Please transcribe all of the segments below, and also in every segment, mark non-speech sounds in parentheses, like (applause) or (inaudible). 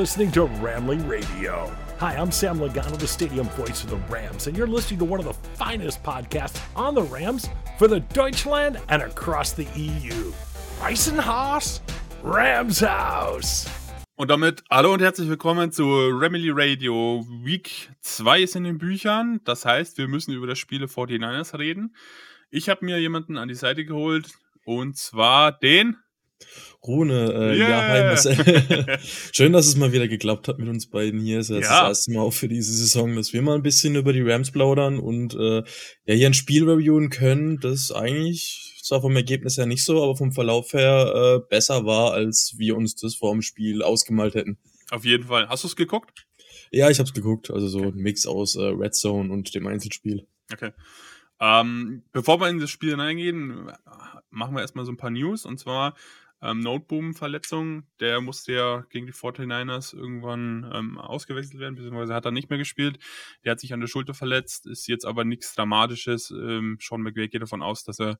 listening to Ramley Radio. Hi, I'm Sam Logano, the stadium voice of the Rams, and you're listening to one of the finest podcasts on the Rams for the Deutschland and across the EU. Reisenhaus, Rams House. Und damit hallo und herzlich willkommen zu Remily Radio. Week 2 ist in den Büchern. Das heißt, wir müssen über das Spiel 49ers reden. Ich habe mir jemanden an die Seite geholt und zwar den Rune, äh, yeah. ja, hi Marcel. (laughs) Schön, dass es mal wieder geklappt hat mit uns beiden hier. Das ist ja. das erste Mal auch für diese Saison, dass wir mal ein bisschen über die Rams plaudern und äh, ja hier ein Spiel reviewen können, das eigentlich zwar vom Ergebnis her nicht so, aber vom Verlauf her äh, besser war, als wir uns das vor dem Spiel ausgemalt hätten. Auf jeden Fall. Hast du es geguckt? Ja, ich hab's geguckt. Also so ein Mix aus äh, Red Zone und dem Einzelspiel. Okay. Ähm, bevor wir in das Spiel hineingehen, machen wir erstmal so ein paar News. Und zwar ähm, Noteboom-Verletzung. Der musste ja gegen die 49ers irgendwann ähm, ausgewechselt werden, beziehungsweise hat er nicht mehr gespielt. Der hat sich an der Schulter verletzt, ist jetzt aber nichts Dramatisches. Ähm, Sean McVay geht davon aus, dass er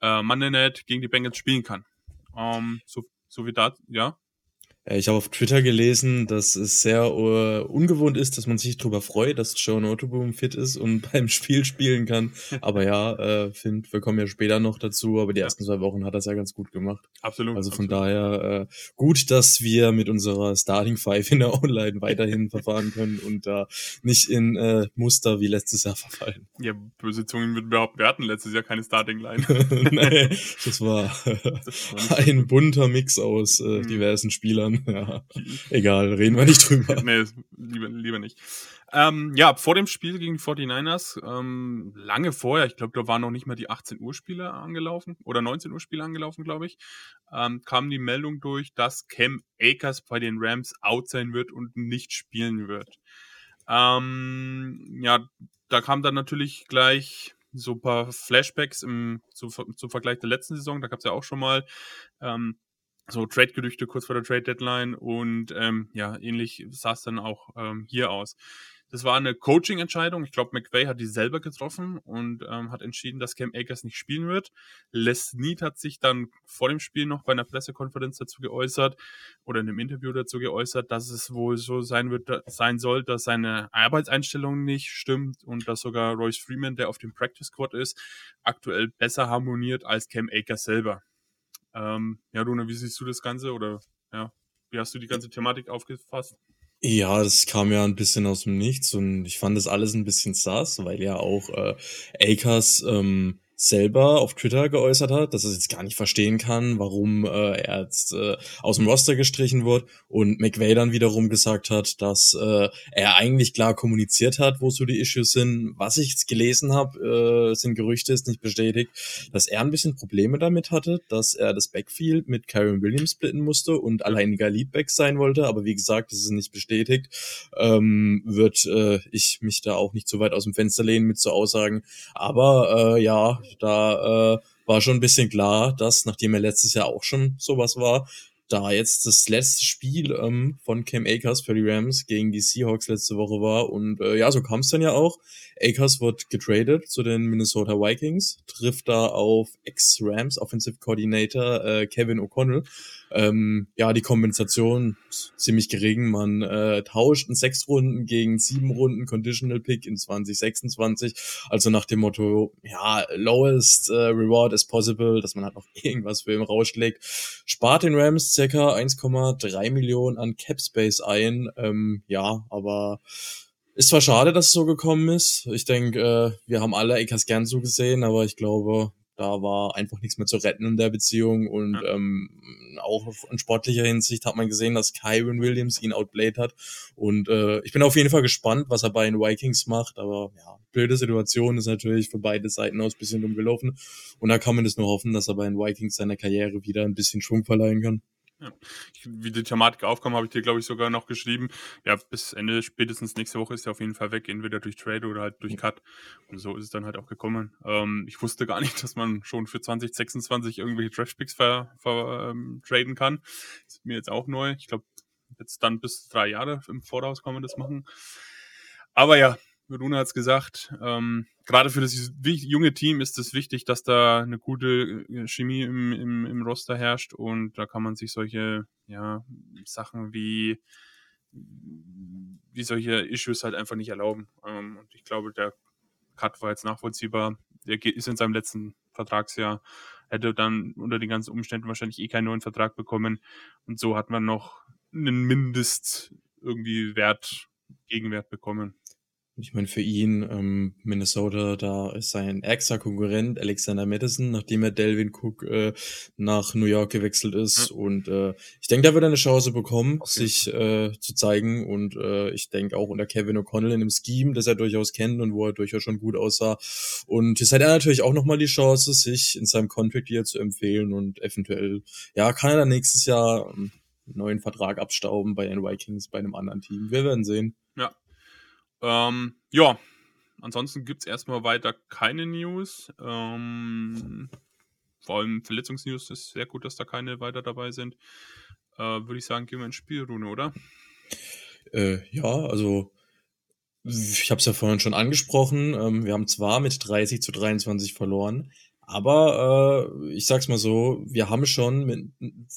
äh, Monday Night gegen die Bengals spielen kann. Ähm, so, so wie da, ja. Äh, ich habe auf Twitter gelesen, dass es sehr uh, ungewohnt ist, dass man sich darüber freut, dass Joe Notoboom fit ist und (laughs) beim Spiel spielen kann. Aber ja, äh, find, wir kommen ja später noch dazu, aber die ersten zwei Wochen hat er es ja ganz gut gemacht. Absolut. Also von absolut. daher äh, gut, dass wir mit unserer Starting Five in der Online weiterhin (laughs) verfahren können und da nicht in äh, Muster wie letztes Jahr verfallen. Ja, böse Zungen würden behaupten, wir hatten letztes Jahr keine Starting Line. (laughs) nee, das war, das war ein bunter Mix aus äh, mhm. diversen Spielern dann. (laughs) Ja. Egal, reden wir nicht drüber. nee, lieber, lieber nicht. Ähm, ja, vor dem Spiel gegen die 49ers, ähm, lange vorher, ich glaube, da waren noch nicht mal die 18 Uhr Spiele angelaufen oder 19 Uhr Spiele angelaufen, glaube ich, ähm, kam die Meldung durch, dass Cam Akers bei den Rams out sein wird und nicht spielen wird. Ähm, ja, da kam dann natürlich gleich so ein paar Flashbacks im, zu, zum Vergleich der letzten Saison. Da gab es ja auch schon mal ähm, so Trade-Gerüchte kurz vor der Trade-Deadline und ähm, ja, ähnlich sah es dann auch ähm, hier aus. Das war eine Coaching-Entscheidung. Ich glaube, McVay hat die selber getroffen und ähm, hat entschieden, dass Cam Akers nicht spielen wird. Les Snead hat sich dann vor dem Spiel noch bei einer Pressekonferenz dazu geäußert oder in einem Interview dazu geäußert, dass es wohl so sein wird, sein soll, dass seine Arbeitseinstellung nicht stimmt und dass sogar Royce Freeman, der auf dem Practice Squad ist, aktuell besser harmoniert als Cam Akers selber. Ähm, ja, Rune, wie siehst du das Ganze oder ja, wie hast du die ganze Thematik aufgefasst? Ja, das kam ja ein bisschen aus dem Nichts und ich fand das alles ein bisschen sass, weil ja auch äh, Akers ähm, selber auf Twitter geäußert hat, dass er jetzt gar nicht verstehen kann, warum äh, er jetzt äh, aus dem Roster gestrichen wird und McVay dann wiederum gesagt hat, dass äh, er eigentlich klar kommuniziert hat, wo so die Issues sind. Was ich jetzt gelesen habe, äh, sind Gerüchte, ist nicht bestätigt, dass er ein bisschen Probleme damit hatte, dass er das Backfield mit Karen Williams splitten musste und alleiniger Leadback sein wollte, aber wie gesagt, das ist nicht bestätigt, ähm, wird äh, ich mich da auch nicht so weit aus dem Fenster lehnen mit so Aussagen. Aber äh, ja, da äh, war schon ein bisschen klar, dass, nachdem er letztes Jahr auch schon sowas war, da jetzt das letzte Spiel ähm, von Cam Akers für die Rams gegen die Seahawks letzte Woche war. Und äh, ja, so kam es dann ja auch. Akers wird getradet zu den Minnesota Vikings, trifft da auf Ex-Rams Offensive Coordinator äh, Kevin O'Connell. Ähm, ja, die Kompensation ziemlich gering. Man äh, tauscht einen sechs Runden gegen sieben Runden Conditional Pick in 2026. Also nach dem Motto, ja, lowest äh, reward is possible, dass man halt noch (laughs) irgendwas für ihn rausschlägt. Spart den Rams circa 1,3 Millionen an Cap Space ein. Ähm, ja, aber ist zwar schade, dass es so gekommen ist. Ich denke, äh, wir haben alle Eckers gern so gesehen, aber ich glaube, da war einfach nichts mehr zu retten in der Beziehung. Und ja. ähm, auch in sportlicher Hinsicht hat man gesehen, dass Kyron Williams ihn outplayed hat. Und äh, ich bin auf jeden Fall gespannt, was er bei den Vikings macht. Aber ja, blöde Situation ist natürlich für beide Seiten aus ein bisschen dumm gelaufen. Und da kann man es nur hoffen, dass er bei den Vikings seiner Karriere wieder ein bisschen Schwung verleihen kann. Ja. Wie die Thematik aufkam, habe ich dir, glaube ich, sogar noch geschrieben. Ja, bis Ende spätestens nächste Woche ist er auf jeden Fall weg, entweder durch Trade oder halt durch Cut. Und so ist es dann halt auch gekommen. Ähm, ich wusste gar (laughs) nicht, dass man schon für 2026 irgendwelche Trash-Picks ver, ver ähm, traden kann. Ist mir jetzt auch neu. Ich glaube, jetzt dann bis drei Jahre im Voraus kann man das machen. Aber ja, Runa hat es gesagt, ähm, gerade für das junge Team ist es wichtig, dass da eine gute äh, Chemie im, im, im Roster herrscht und da kann man sich solche ja, Sachen wie die solche Issues halt einfach nicht erlauben. Ähm, und ich glaube, der Cut war jetzt nachvollziehbar. Der ist in seinem letzten Vertragsjahr, hätte dann unter den ganzen Umständen wahrscheinlich eh keinen neuen Vertrag bekommen. Und so hat man noch einen Mindest irgendwie Wert, Gegenwert bekommen. Ich meine, für ihn, ähm, Minnesota, da ist sein ärgster Konkurrent Alexander Madison, nachdem er Delvin Cook äh, nach New York gewechselt ist. Mhm. Und äh, ich denke, da wird er eine Chance bekommen, okay. sich äh, zu zeigen. Und äh, ich denke auch unter Kevin O'Connell in einem Scheme, das er durchaus kennt und wo er durchaus schon gut aussah. Und jetzt hat er natürlich auch nochmal die Chance, sich in seinem Contract hier zu empfehlen und eventuell, ja, kann er dann nächstes Jahr einen neuen Vertrag abstauben bei den Vikings, bei einem anderen Team. Wir werden sehen. Ähm, ja, ansonsten gibt es erstmal weiter keine News. Ähm, vor allem Verletzungsnews ist sehr gut, dass da keine weiter dabei sind. Äh, Würde ich sagen, gehen wir ins Spielrunde, oder? Äh, ja, also ich habe es ja vorhin schon angesprochen. Ähm, wir haben zwar mit 30 zu 23 verloren, aber äh, ich sag's mal so, wir haben schon mit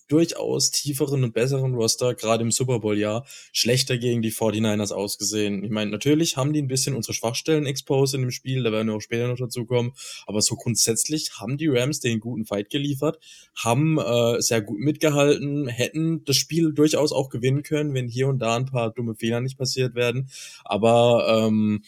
durchaus tieferen und besseren Roster, gerade im Super Bowl-Jahr, schlechter gegen die 49ers ausgesehen. Ich meine, natürlich haben die ein bisschen unsere Schwachstellen exposed in dem Spiel, da werden wir auch später noch dazu kommen. Aber so grundsätzlich haben die Rams den guten Fight geliefert, haben äh, sehr gut mitgehalten, hätten das Spiel durchaus auch gewinnen können, wenn hier und da ein paar dumme Fehler nicht passiert werden. Aber ähm,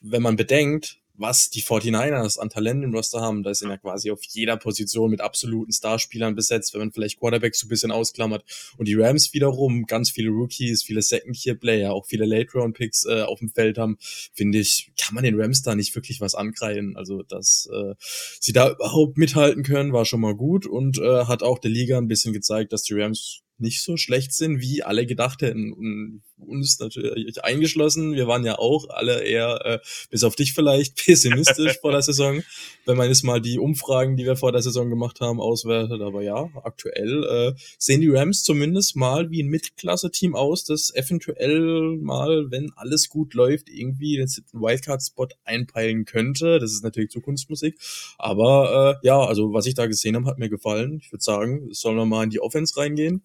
wenn man bedenkt, was die 49ers an Talent im Roster haben, da sind ja quasi auf jeder Position mit absoluten Starspielern besetzt, wenn man vielleicht Quarterbacks so ein bisschen ausklammert. Und die Rams wiederum ganz viele Rookies, viele Second-Tier-Player, auch viele Late-Round-Picks äh, auf dem Feld haben, finde ich, kann man den Rams da nicht wirklich was ankreien. Also, dass äh, sie da überhaupt mithalten können, war schon mal gut und äh, hat auch der Liga ein bisschen gezeigt, dass die Rams nicht so schlecht sind, wie alle gedacht hätten. Und uns natürlich eingeschlossen. Wir waren ja auch alle eher, äh, bis auf dich vielleicht, (laughs) pessimistisch vor der Saison, wenn man jetzt mal die Umfragen, die wir vor der Saison gemacht haben, auswertet. Aber ja, aktuell äh, sehen die Rams zumindest mal wie ein Mittelklasse-Team aus, das eventuell mal, wenn alles gut läuft, irgendwie den Wildcard-Spot einpeilen könnte. Das ist natürlich Zukunftsmusik. Aber äh, ja, also was ich da gesehen habe, hat mir gefallen. Ich würde sagen, sollen wir mal in die Offense reingehen.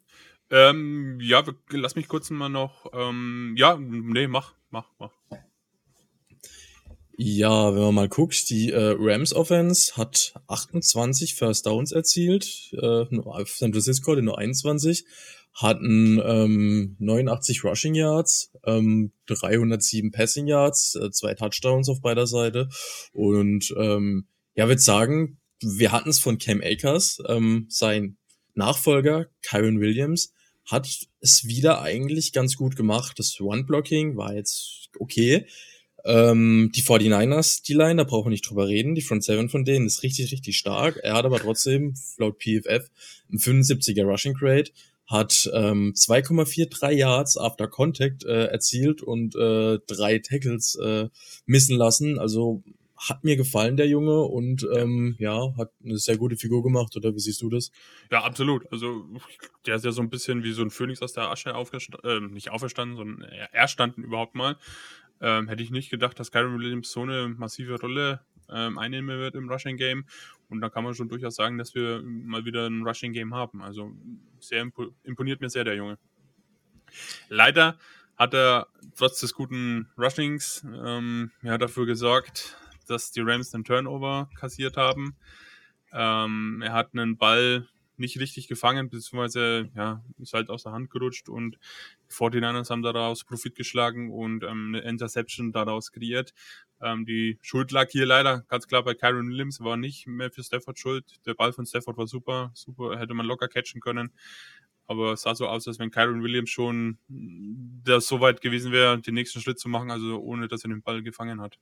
Ähm, ja, lass mich kurz mal noch. Ähm, ja, nee, mach, mach, mach. Ja, wenn man mal guckt, die äh, Rams Offense hat 28 First Downs erzielt, äh, San Francisco nur 21, hatten ähm, 89 Rushing Yards, ähm, 307 Passing Yards, äh, zwei Touchdowns auf beider Seite und ähm, ja, würde sagen, wir hatten es von Cam Akers, ähm, sein Nachfolger Kyron Williams hat es wieder eigentlich ganz gut gemacht. Das One-Blocking war jetzt okay. Ähm, die 49ers, die Line, da brauchen wir nicht drüber reden. Die Front Seven von denen ist richtig, richtig stark. Er hat aber trotzdem, laut PFF, ein 75er Rushing Grade, hat ähm, 2,43 Yards after Contact äh, erzielt und äh, drei Tackles äh, missen lassen. Also hat mir gefallen, der Junge, und ähm, ja, hat eine sehr gute Figur gemacht, oder wie siehst du das? Ja, absolut. Also der ist ja so ein bisschen wie so ein Phönix aus der Asche aufgestanden, äh, nicht auferstanden, sondern erstanden überhaupt mal. Ähm, hätte ich nicht gedacht, dass Kyron Williams so eine massive Rolle ähm, einnehmen wird im Rushing Game. Und da kann man schon durchaus sagen, dass wir mal wieder ein Rushing Game haben. Also sehr imponiert mir sehr der Junge. Leider hat er trotz des guten Rushings ähm, ja, dafür gesorgt, dass die Rams einen Turnover kassiert haben. Ähm, er hat einen Ball nicht richtig gefangen, beziehungsweise ja, ist halt aus der Hand gerutscht und die 49ers haben daraus Profit geschlagen und ähm, eine Interception daraus kreiert. Ähm, die Schuld lag hier leider ganz klar bei Kyron Williams, war nicht mehr für Stafford schuld. Der Ball von Stafford war super, super, hätte man locker catchen können. Aber es sah so aus, als wenn Kyron Williams schon das so weit gewesen wäre, den nächsten Schritt zu machen, also ohne dass er den Ball gefangen hat.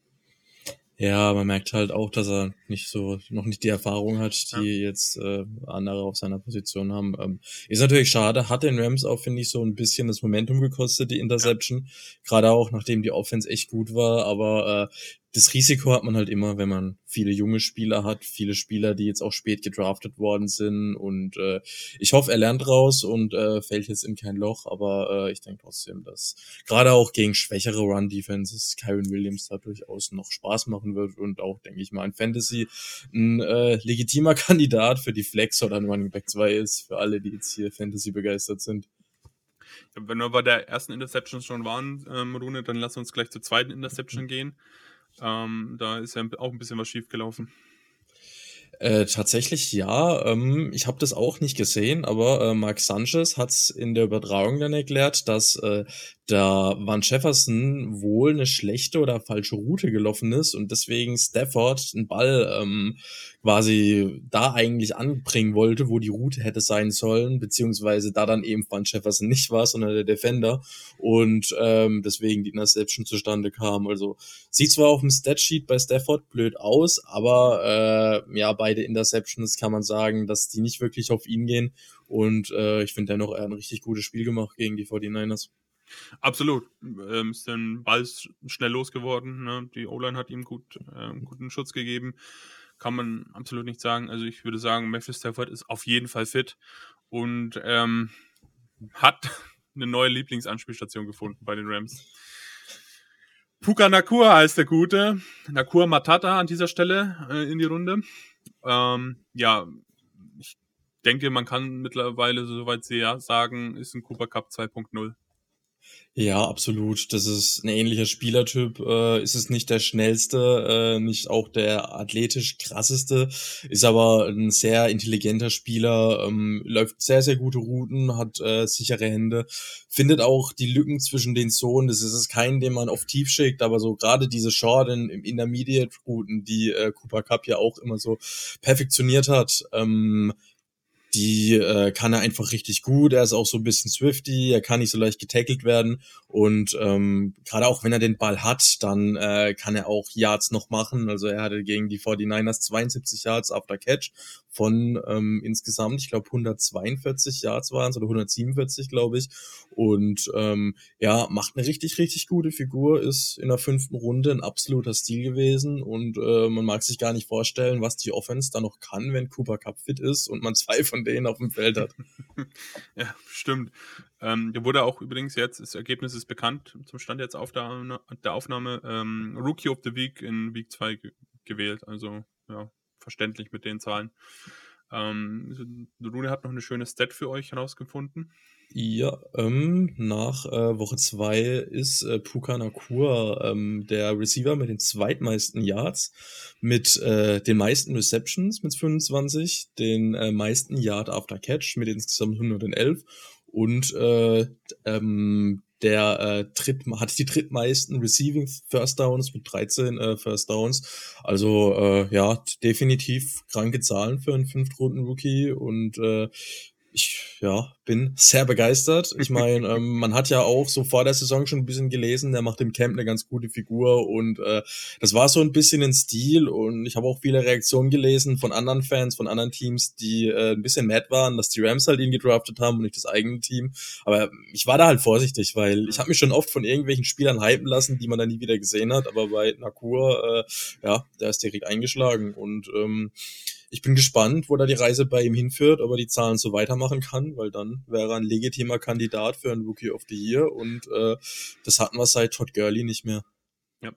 Ja, man merkt halt auch, dass er nicht so, noch nicht die Erfahrung hat, die ja. jetzt äh, andere auf seiner Position haben. Ähm, ist natürlich schade, hat den Rams auch, finde ich, so ein bisschen das Momentum gekostet, die Interception. Ja. Gerade auch, nachdem die Offense echt gut war, aber äh, das Risiko hat man halt immer, wenn man viele junge Spieler hat, viele Spieler, die jetzt auch spät gedraftet worden sind. Und äh, ich hoffe, er lernt raus und äh, fällt jetzt in kein Loch. Aber äh, ich denke trotzdem, dass gerade auch gegen schwächere Run-Defenses Kyron Williams da durchaus noch Spaß machen wird und auch, denke ich mal, in Fantasy ein äh, legitimer (laughs) Kandidat für die Flex oder ein Running Back 2 ist, für alle, die jetzt hier Fantasy begeistert sind. Wenn wir bei der ersten Interception schon waren, ähm, Rune, dann lass uns gleich zur zweiten Interception gehen. Ähm, da ist ja auch ein bisschen was schief gelaufen. Äh, tatsächlich ja. Ähm, ich habe das auch nicht gesehen, aber äh, Mark Sanchez hat es in der Übertragung dann erklärt, dass äh, da Van Jefferson wohl eine schlechte oder falsche Route gelaufen ist und deswegen Stafford einen Ball ähm, quasi da eigentlich anbringen wollte, wo die Route hätte sein sollen, beziehungsweise da dann eben Van Jefferson nicht war, sondern der Defender und ähm, deswegen die Interception zustande kam. Also sieht zwar auf dem Statsheet bei Stafford blöd aus, aber äh, ja, beide Interceptions kann man sagen, dass die nicht wirklich auf ihn gehen und äh, ich finde dennoch, er hat ein richtig gutes Spiel gemacht gegen die 49ers. Absolut. Ähm, ist den Ball schnell losgeworden. Ne? Die O-Line hat ihm gut, äh, guten Schutz gegeben. Kann man absolut nicht sagen. Also ich würde sagen, Matthew Stafford ist auf jeden Fall fit und ähm, hat (laughs) eine neue Lieblingsanspielstation gefunden bei den Rams. Puka Nakua heißt der Gute. Nakua Matata an dieser Stelle äh, in die Runde. Ähm, ja, ich denke, man kann mittlerweile, soweit ja sagen, ist ein Cooper Cup 2.0. Ja, absolut. Das ist ein ähnlicher Spielertyp. Äh, ist es nicht der schnellste, äh, nicht auch der athletisch krasseste, ist aber ein sehr intelligenter Spieler, ähm, läuft sehr, sehr gute Routen, hat äh, sichere Hände, findet auch die Lücken zwischen den Zonen. Das ist kein, den man auf tief schickt, aber so gerade diese Short in, im Intermediate-Routen, die äh, Cooper Cup ja auch immer so perfektioniert hat, ähm, die äh, kann er einfach richtig gut. Er ist auch so ein bisschen swifty, er kann nicht so leicht getackelt werden. Und ähm, gerade auch wenn er den Ball hat, dann äh, kann er auch Yards noch machen. Also er hatte gegen die 49ers 72 Yards after Catch von ähm, insgesamt, ich glaube 142 Yards waren es oder 147, glaube ich. Und ähm, ja, macht eine richtig, richtig gute Figur, ist in der fünften Runde ein absoluter Stil gewesen und äh, man mag sich gar nicht vorstellen, was die Offense da noch kann, wenn Cooper Cup fit ist und man zwei von denen auf dem Feld hat. (laughs) ja, stimmt. Ähm, der wurde auch übrigens jetzt, das Ergebnis ist bekannt, zum Stand jetzt auf der, der Aufnahme, ähm, Rookie of the Week in Week 2 ge gewählt. Also ja, verständlich mit den Zahlen. Ähm, Rune hat noch eine schöne Stat für euch herausgefunden. Ja, ähm, nach äh, Woche 2 ist äh, Puka Nakua ähm, der Receiver mit den zweitmeisten Yards, mit äh, den meisten Receptions mit 25, den äh, meisten Yard after Catch mit insgesamt 111 und äh, ähm, der äh, dritt, hat die drittmeisten Receiving First Downs mit 13 äh, First Downs. Also äh, ja, definitiv kranke Zahlen für einen Fünftrunden-Rookie und äh, ich ja, bin sehr begeistert. Ich (laughs) meine, ähm, man hat ja auch so vor der Saison schon ein bisschen gelesen, der macht im Camp eine ganz gute Figur und äh, das war so ein bisschen ein Stil und ich habe auch viele Reaktionen gelesen von anderen Fans, von anderen Teams, die äh, ein bisschen mad waren, dass die Rams halt ihn gedraftet haben und nicht das eigene Team. Aber ich war da halt vorsichtig, weil ich habe mich schon oft von irgendwelchen Spielern hypen lassen, die man dann nie wieder gesehen hat, aber bei Nakur, äh, ja, der ist direkt eingeschlagen und ähm, ich bin gespannt, wo da die Reise bei ihm hinführt, ob er die Zahlen so weitermachen kann, weil dann wäre er ein legitimer Kandidat für ein Rookie of the Year und äh, das hatten wir seit Todd Gurley nicht mehr. Ja,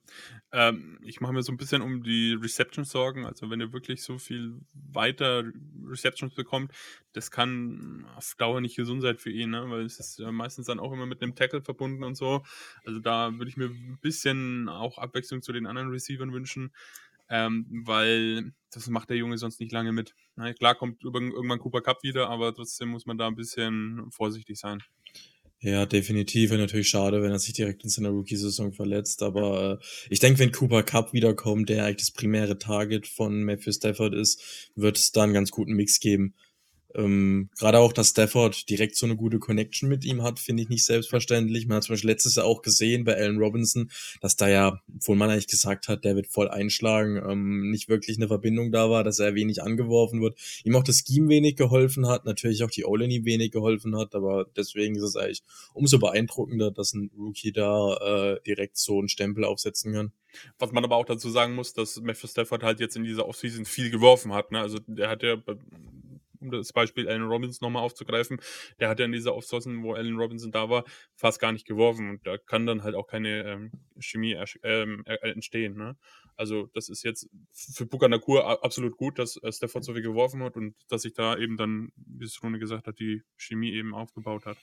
ähm, ich mache mir so ein bisschen um die Receptions Sorgen. Also wenn er wirklich so viel weiter Receptions bekommt, das kann auf Dauer nicht gesund sein für ihn, ne? weil es ist ja meistens dann auch immer mit einem Tackle verbunden und so. Also da würde ich mir ein bisschen auch Abwechslung zu den anderen Receivern wünschen ähm, weil das macht der Junge sonst nicht lange mit. Na, klar kommt irgendwann Cooper Cup wieder, aber trotzdem muss man da ein bisschen vorsichtig sein. Ja, definitiv. Wäre natürlich schade, wenn er sich direkt in seiner Rookie-Saison verletzt. Aber äh, ich denke, wenn Cooper Cup wiederkommt, der eigentlich das primäre Target von Matthew Stafford ist, wird es da einen ganz guten Mix geben. Ähm, Gerade auch, dass Stafford direkt so eine gute Connection mit ihm hat, finde ich nicht selbstverständlich. Man hat zum Beispiel letztes Jahr auch gesehen bei Allen Robinson, dass da ja, obwohl man eigentlich gesagt hat, der wird voll einschlagen, ähm, nicht wirklich eine Verbindung da war, dass er wenig angeworfen wird. Ihm auch das Scheme wenig geholfen hat, natürlich auch die O-Line ihm wenig geholfen hat, aber deswegen ist es eigentlich umso beeindruckender, dass ein Rookie da äh, direkt so einen Stempel aufsetzen kann. Was man aber auch dazu sagen muss, dass Matthew Stafford halt jetzt in dieser Offseason viel geworfen hat. Ne? Also der hat ja um das Beispiel Allen Robinson nochmal aufzugreifen, der hat ja in dieser Offseason, wo Allen Robinson da war, fast gar nicht geworfen und da kann dann halt auch keine ähm, Chemie ähm, entstehen. Ne? Also das ist jetzt für Bukanakur absolut gut, dass äh, Stafford so viel geworfen hat und dass sich da eben dann, wie es Rune gesagt hat, die Chemie eben aufgebaut hat.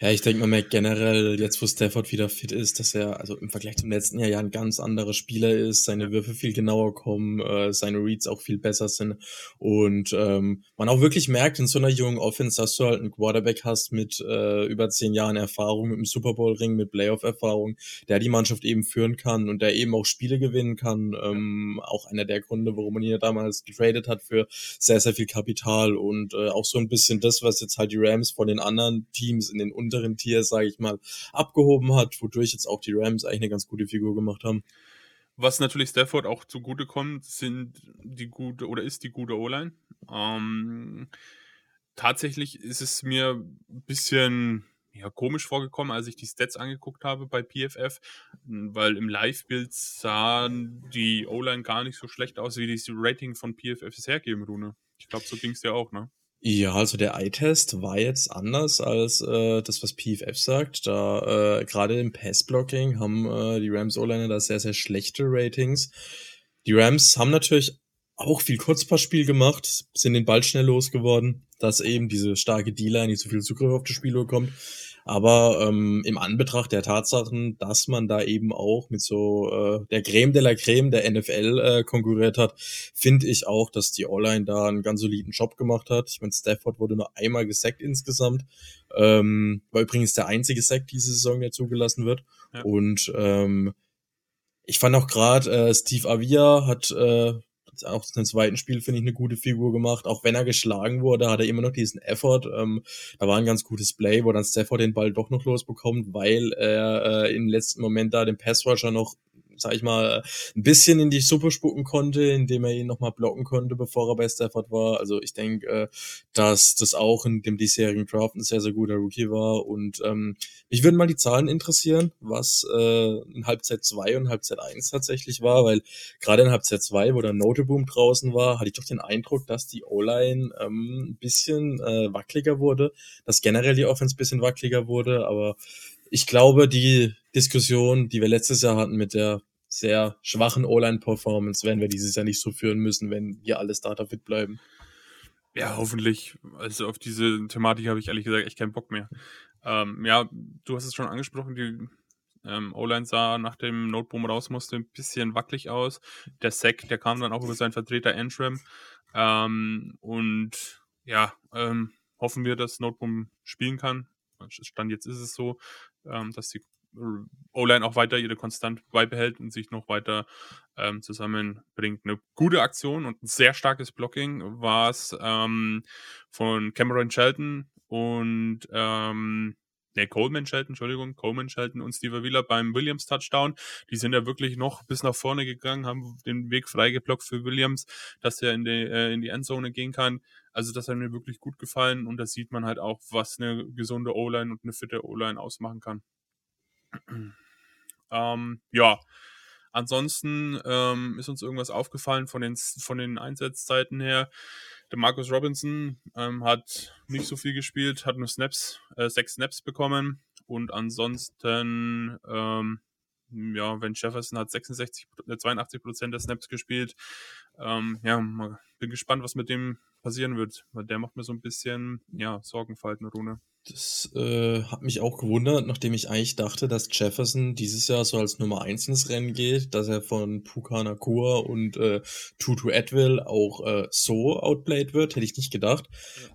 Ja, ich denke, man merkt generell, jetzt wo Stafford wieder fit ist, dass er also im Vergleich zum letzten Jahr ja ein ganz anderer Spieler ist, seine Würfe viel genauer kommen, äh, seine Reads auch viel besser sind und ähm, man auch wirklich merkt, in so einer jungen Offense, dass du halt einen Quarterback hast mit äh, über zehn Jahren Erfahrung, mit dem Super Bowl Ring, mit Playoff-Erfahrung, der die Mannschaft eben führen kann und der eben auch Spiele gewinnen kann. Ähm, auch einer der Gründe, warum man ihn ja damals getradet hat für sehr, sehr viel Kapital und äh, auch so ein bisschen das, was jetzt halt die Rams von den anderen Teams in den unteren Tier, sage ich mal, abgehoben hat, wodurch jetzt auch die Rams eigentlich eine ganz gute Figur gemacht haben. Was natürlich Stafford auch zugute kommt, sind die gute oder ist die gute O-Line. Ähm, tatsächlich ist es mir ein bisschen ja, komisch vorgekommen, als ich die Stats angeguckt habe bei PFF, weil im Live-Bild sahen die O-Line gar nicht so schlecht aus, wie das Rating von PFF es hergeben, Rune. Ich glaube, so ging es dir auch, ne? Ja, also der Eye-Test war jetzt anders als äh, das, was PFF sagt. Da äh, gerade im Pass-Blocking haben äh, die Rams O-Liner da sehr, sehr schlechte Ratings. Die Rams haben natürlich auch viel Kurzpassspiel gemacht, sind den Ball schnell losgeworden, dass eben diese starke D-Line nicht so viel Zugriff auf das Spiel bekommt. Aber ähm, im Anbetracht der Tatsachen, dass man da eben auch mit so äh, der Creme de la Creme der NFL äh, konkurriert hat, finde ich auch, dass die All-Line da einen ganz soliden Job gemacht hat. Ich meine, Stafford wurde nur einmal gesackt insgesamt. Ähm, war übrigens der einzige Sack diese Saison, der zugelassen wird. Ja. Und ähm, ich fand auch gerade, äh, Steve Avia hat äh, auch im zweiten Spiel, finde ich, eine gute Figur gemacht. Auch wenn er geschlagen wurde, hat er immer noch diesen Effort. Ähm, da war ein ganz gutes Play, wo dann Stafford den Ball doch noch losbekommt, weil er äh, im letzten Moment da den Passrusher noch sag ich mal, ein bisschen in die Suppe spucken konnte, indem er ihn nochmal blocken konnte, bevor er bei Stafford war. Also ich denke, äh, dass das auch in dem diesjährigen Draft ein sehr, sehr guter Rookie war. Und ähm, mich würden mal die Zahlen interessieren, was äh, in Halbzeit 2 und Halbzeit 1 tatsächlich war, weil gerade in Halbzeit 2, wo der Noteboom draußen war, hatte ich doch den Eindruck, dass die O-Line ähm, ein bisschen äh, wackeliger wurde, dass generell die Offense ein bisschen wackeliger wurde, aber ich glaube, die Diskussion, die wir letztes Jahr hatten mit der sehr schwachen O-Line-Performance, werden wir dieses Jahr nicht so führen müssen, wenn hier alle Starter fit bleiben. Ja, hoffentlich. Also auf diese Thematik habe ich ehrlich gesagt echt keinen Bock mehr. Ähm, ja, du hast es schon angesprochen, die ähm, O-Line sah nach dem Noteboom raus musste ein bisschen wackelig aus. Der Sack, der kam dann auch über seinen Vertreter Antrim. Ähm, und ja, ähm, hoffen wir, dass Noteboom spielen kann. Stand jetzt ist es so, ähm, dass die O-Line auch weiter ihre Konstant beibehält und sich noch weiter ähm, zusammenbringt. Eine gute Aktion und ein sehr starkes Blocking war es ähm, von Cameron Shelton und ähm, nee, Coleman Shelton, Entschuldigung, Coleman Shelton und Steve Wheeler beim Williams Touchdown. Die sind ja wirklich noch bis nach vorne gegangen, haben den Weg freigeblockt für Williams, dass er in die, äh, in die Endzone gehen kann. Also das hat mir wirklich gut gefallen und da sieht man halt auch, was eine gesunde O-Line und eine fitte O-Line ausmachen kann. Ähm, ja, ansonsten ähm, ist uns irgendwas aufgefallen von den, von den Einsatzzeiten her. Der Marcus Robinson ähm, hat nicht so viel gespielt, hat nur Snaps, äh, sechs Snaps bekommen und ansonsten ähm, ja, wenn Jefferson hat 66, 82 äh, Prozent der Snaps gespielt. Ähm, ja, bin gespannt, was mit dem passieren wird, weil der macht mir so ein bisschen, ja, Sorgenfalten, Rune. Das äh, hat mich auch gewundert, nachdem ich eigentlich dachte, dass Jefferson dieses Jahr so als Nummer 1 ins Rennen geht, dass er von Puka Nakua und äh, Tutu Edwill auch äh, so outplayed wird, hätte ich nicht gedacht.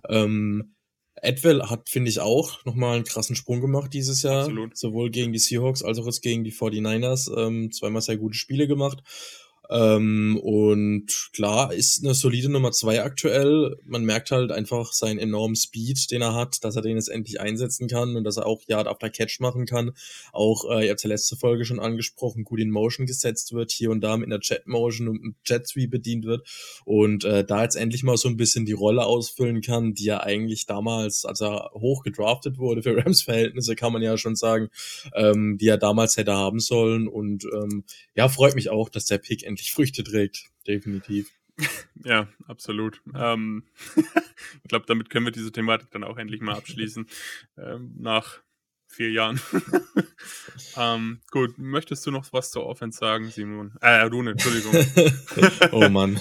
Ja. Ähm, Edwell hat, finde ich, auch nochmal einen krassen Sprung gemacht dieses Jahr. Absolut. Sowohl gegen die Seahawks als auch jetzt gegen die 49ers. Ähm, zweimal sehr gute Spiele gemacht. Ähm, und klar, ist eine solide Nummer zwei aktuell. Man merkt halt einfach seinen enormen Speed, den er hat, dass er den jetzt endlich einsetzen kann und dass er auch Yard after Catch machen kann. Auch, äh, ihr habt ja letzte Folge schon angesprochen, gut in Motion gesetzt wird, hier und da mit einer Jet Motion und Jet Sweep bedient wird. Und äh, da jetzt endlich mal so ein bisschen die Rolle ausfüllen kann, die er eigentlich damals, als er hoch gedraftet wurde für (laughs) Rams Verhältnisse, kann man ja schon sagen, ähm, die er damals hätte haben sollen. Und ähm, ja, freut mich auch, dass der Pick endlich endlich Früchte trägt, definitiv. (laughs) Ja, absolut. Ähm, (laughs) ich glaube, damit können wir diese Thematik dann auch endlich mal abschließen. (laughs) Ähm, nach vier Jahren. ähm, gut, möchtest du noch was zur Offense sagen, Simon? Äh, Rune, Entschuldigung. oh Mann.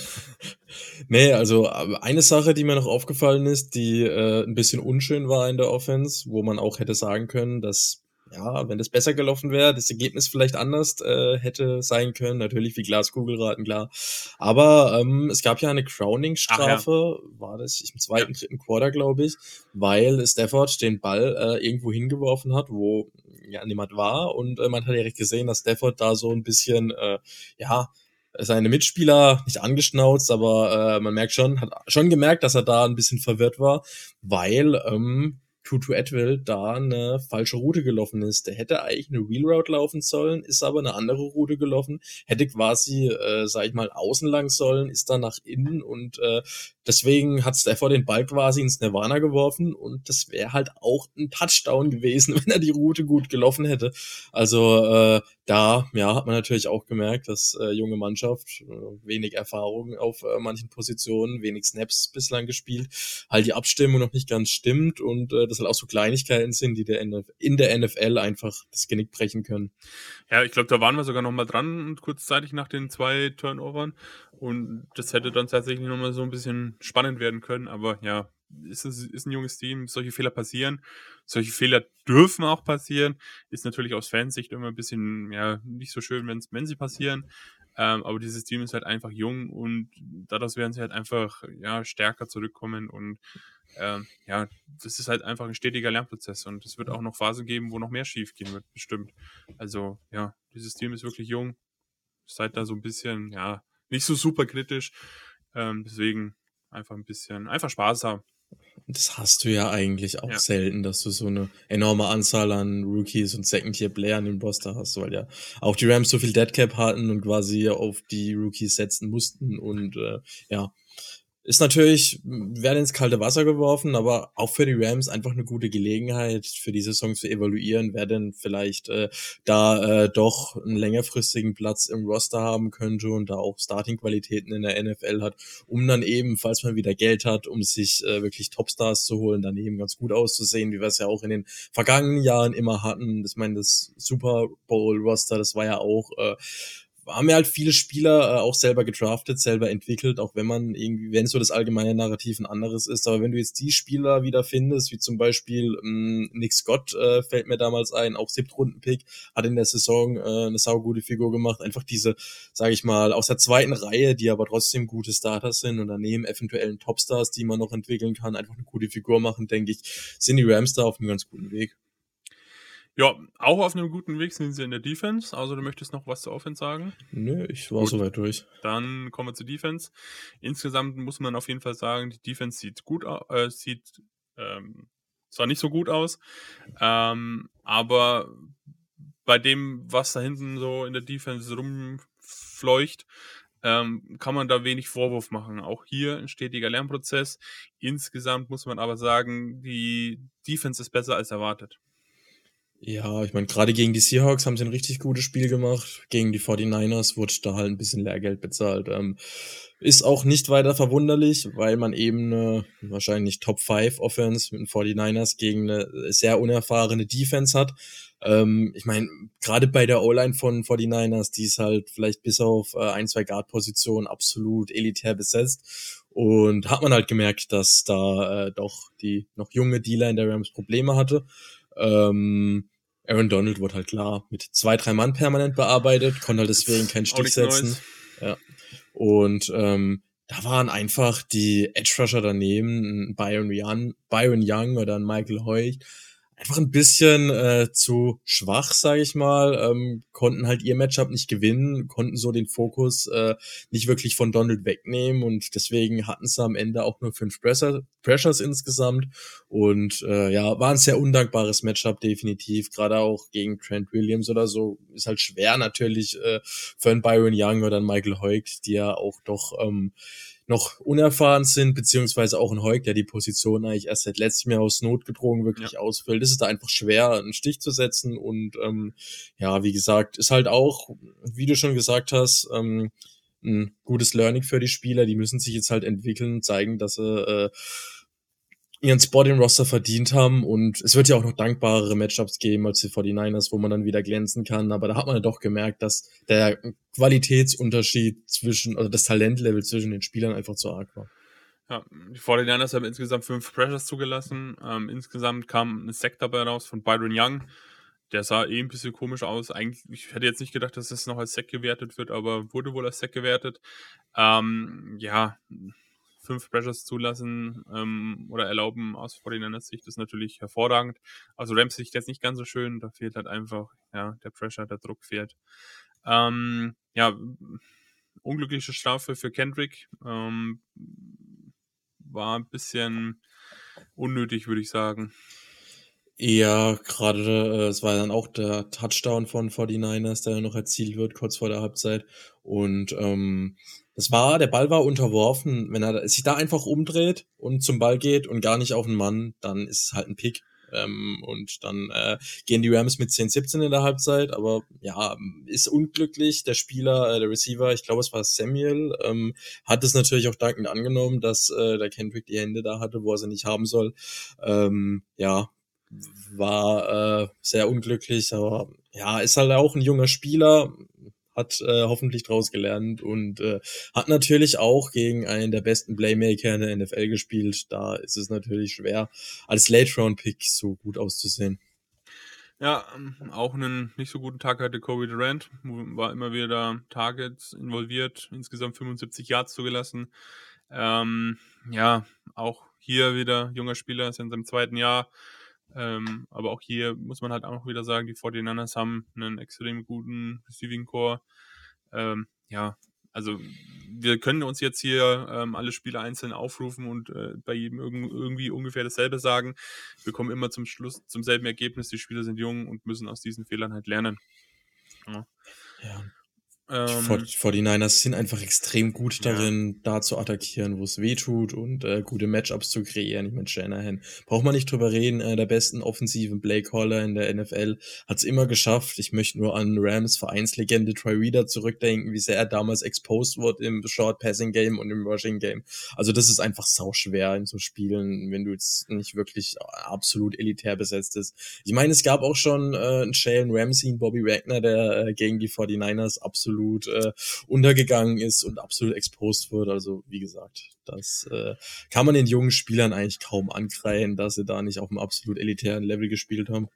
nee, also eine Sache, die mir noch aufgefallen ist, die äh, ein bisschen unschön war in der Offense, wo man auch hätte sagen können, dass ja, wenn das besser gelaufen wäre, das Ergebnis vielleicht anders äh, hätte sein können. Natürlich wie Glaskugelraten, klar. Aber ähm, es gab ja eine Crowning-Strafe, ja. war das im zweiten, dritten Quarter, glaube ich, weil Stafford den Ball äh, irgendwo hingeworfen hat, wo ja niemand war. Und äh, man hat direkt gesehen, dass Stafford da so ein bisschen, äh, ja, seine Mitspieler nicht angeschnauzt, aber äh, man merkt schon, hat schon gemerkt, dass er da ein bisschen verwirrt war, weil ähm, Tutu Atwell da eine falsche Route gelaufen ist. Der hätte eigentlich eine Wheel Route laufen sollen, ist aber eine andere Route gelaufen, hätte quasi, äh, sag ich mal, außen lang sollen, ist dann nach innen und äh, deswegen hat Stafford den Ball quasi ins Nirvana geworfen und das wäre halt auch ein Touchdown gewesen, (laughs) wenn er die Route gut gelaufen hätte. Also äh, da ja, hat man natürlich auch gemerkt, dass äh, junge Mannschaft, äh, wenig Erfahrung auf äh, manchen Positionen, wenig Snaps bislang gespielt, halt die Abstimmung noch nicht ganz stimmt und äh, das halt auch so Kleinigkeiten sind, die der in der NFL einfach das Genick brechen können. Ja, ich glaube, da waren wir sogar noch mal dran, kurzzeitig nach den zwei Turnovern und das hätte dann tatsächlich noch mal so ein bisschen spannend werden können, aber ja, ist, es, ist ein junges Team, solche Fehler passieren. Solche Fehler dürfen auch passieren. Ist natürlich aus Fansicht immer ein bisschen, ja, nicht so schön, wenn's, wenn sie passieren. Ähm, aber dieses Team ist halt einfach jung und daraus werden sie halt einfach, ja, stärker zurückkommen und, ähm, ja, das ist halt einfach ein stetiger Lernprozess und es wird auch noch Phasen geben, wo noch mehr schief gehen wird, bestimmt. Also, ja, dieses Team ist wirklich jung. Seid da so ein bisschen, ja, nicht so super kritisch. Ähm, deswegen einfach ein bisschen, einfach Spaß haben. Das hast du ja eigentlich auch ja. selten, dass du so eine enorme Anzahl an Rookies und Second-Tier-Playern im Roster hast, weil ja auch die Rams so viel Deadcap hatten und quasi auf die Rookies setzen mussten und äh, ja, ist natürlich, werden ins kalte Wasser geworfen, aber auch für die Rams einfach eine gute Gelegenheit, für die Saison zu evaluieren, wer denn vielleicht äh, da äh, doch einen längerfristigen Platz im Roster haben könnte und da auch Starting-Qualitäten in der NFL hat, um dann eben, falls man wieder Geld hat, um sich äh, wirklich Topstars zu holen, dann eben ganz gut auszusehen, wie wir es ja auch in den vergangenen Jahren immer hatten. Ich meine, das Super Bowl-Roster, das war ja auch äh, haben ja halt viele Spieler äh, auch selber gedraftet, selber entwickelt, auch wenn man irgendwie, wenn so das allgemeine Narrativ ein anderes ist. Aber wenn du jetzt die Spieler wieder findest, wie zum Beispiel ähm, Nick Scott äh, fällt mir damals ein, auch Siebtrunden-Pick, hat in der Saison äh, eine saugute Figur gemacht. Einfach diese, sage ich mal, aus der zweiten Reihe, die aber trotzdem gute Starters sind und daneben eventuellen Topstars, die man noch entwickeln kann, einfach eine gute Figur machen, denke ich, sind die Rams da auf einem ganz guten Weg. Ja, auch auf einem guten Weg sind sie in der Defense. Also du möchtest noch was zur Offense sagen? Nö, ich war Gut. soweit durch. Dann kommen wir zur Defense. Insgesamt muss man auf jeden Fall sagen, die Defense sieht gut aus, äh, sieht ähm, zwar nicht so gut aus, ähm, aber bei dem, was da hinten so in der Defense rumfleucht, ähm, kann man da wenig Vorwurf machen. Auch hier ein stetiger Lernprozess. Insgesamt muss man aber sagen, die Defense ist besser als erwartet. Ja, ich meine, gerade gegen die Seahawks haben sie ein richtig gutes Spiel gemacht. Gegen die 49ers wurde da halt ein bisschen Lehrgeld bezahlt. Ähm, ist auch nicht weiter verwunderlich, weil man eben eine wahrscheinlich Top 5 Offense mit den 49ers gegen eine sehr unerfahrene Defense hat. Ähm, ich meine, gerade bei der O-Line von 49ers, die ist halt vielleicht bis auf äh, ein, zwei Guard-Positionen absolut elitär besetzt. Und hat man halt gemerkt, dass da äh, doch die noch junge D-Line der Rams Probleme hatte. Ähm, Aaron Donald wurde halt klar mit zwei, drei Mann permanent bearbeitet, konnte halt deswegen keinen Stich setzen. Ja. Und ähm, da waren einfach die Edge Rusher daneben, Byron Young, Byron Young oder ein Michael Hoyt, einfach ein bisschen äh, zu schwach, sage ich mal, ähm, konnten halt ihr Matchup nicht gewinnen, konnten so den Fokus äh, nicht wirklich von Donald wegnehmen und deswegen hatten sie am Ende auch nur fünf Pressure, Pressures insgesamt. Und äh, ja, war ein sehr undankbares Matchup definitiv, gerade auch gegen Trent Williams oder so, ist halt schwer natürlich äh, für einen Byron Young oder einen Michael Hoyt, die ja auch doch ähm, noch unerfahren sind, beziehungsweise auch ein Heuk, der die Position eigentlich erst seit letztem Jahr aus Not gedrungen wirklich ja. ausfüllt. Es ist da einfach schwer, einen Stich zu setzen und ähm, ja, wie gesagt, ist halt auch, wie du schon gesagt hast, ähm, ein gutes Learning für die Spieler. Die müssen sich jetzt halt entwickeln, zeigen, dass sie äh, ihren Spot im Roster verdient haben und es wird ja auch noch dankbarere Matchups geben als die 49ers, wo man dann wieder glänzen kann, aber da hat man ja doch gemerkt, dass der Qualitätsunterschied zwischen, also das Talentlevel zwischen den Spielern einfach zu arg war. Ja, die 49ers haben insgesamt fünf Pressures zugelassen. Ähm, insgesamt kam ein Sack dabei raus von Byron Young. Der sah eh ein bisschen komisch aus. Eigentlich, ich hätte jetzt nicht gedacht, dass das noch als Sack gewertet wird, aber wurde wohl als Sack gewertet. Ähm, ja, fünf Pressures zulassen ähm, oder erlauben aus 49ers Sicht ist natürlich hervorragend. Also Rams Sicht jetzt nicht ganz so schön. Da fehlt halt einfach, ja, der Pressure, der Druck fehlt. Ähm, ja, unglückliche Strafe für Kendrick. Ähm, war ein bisschen unnötig, würde ich sagen. Ja, gerade äh, es war dann auch der Touchdown von 49ers, der noch erzielt wird, kurz vor der Halbzeit. Und ähm, das war, der Ball war unterworfen. Wenn er sich da einfach umdreht und zum Ball geht und gar nicht auf den Mann, dann ist es halt ein Pick. Ähm, und dann äh, gehen die Rams mit 10-17 in der Halbzeit, aber ja, ist unglücklich. Der Spieler, äh, der Receiver, ich glaube, es war Samuel, ähm, hat es natürlich auch dankend angenommen, dass äh, der Kendrick die Hände da hatte, wo er sie nicht haben soll. Ähm, ja, war äh, sehr unglücklich, aber ja, ist halt auch ein junger Spieler hat äh, hoffentlich draus gelernt und äh, hat natürlich auch gegen einen der besten Playmaker in der NFL gespielt. Da ist es natürlich schwer, als Late-Round-Pick so gut auszusehen. Ja, ähm, auch einen nicht so guten Tag hatte Kobe Durant, war immer wieder Targets involviert, insgesamt 75 Yards zugelassen. Ähm, ja, auch hier wieder junger Spieler, ist in seinem zweiten Jahr, ähm, aber auch hier muss man halt auch wieder sagen, die 49ers haben einen extrem guten Receiving Core. Ähm, ja, also wir können uns jetzt hier ähm, alle Spiele einzeln aufrufen und äh, bei jedem irg irgendwie ungefähr dasselbe sagen. Wir kommen immer zum Schluss zum selben Ergebnis. Die Spieler sind jung und müssen aus diesen Fehlern halt lernen. Ja. ja. Ähm, die 49ers sind einfach extrem gut darin, ja. da zu attackieren, wo es weh tut und äh, gute Matchups zu kreieren. Ich meine, Shanahan, braucht man nicht drüber reden, äh, der besten offensiven Playcaller in der NFL hat es immer geschafft. Ich möchte nur an Rams Vereinslegende Troy Reader zurückdenken, wie sehr er damals exposed wurde im Short Passing Game und im Rushing Game. Also das ist einfach sau schwer in so Spielen, wenn du jetzt nicht wirklich absolut elitär besetzt bist. Ich meine, es gab auch schon äh, einen Shane Ramsey, einen Bobby Wagner, der äh, gegen die 49ers absolut absolut äh, untergegangen ist und absolut exposed wird. Also wie gesagt, das äh, kann man den jungen Spielern eigentlich kaum ankreien, dass sie da nicht auf einem absolut elitären Level gespielt haben.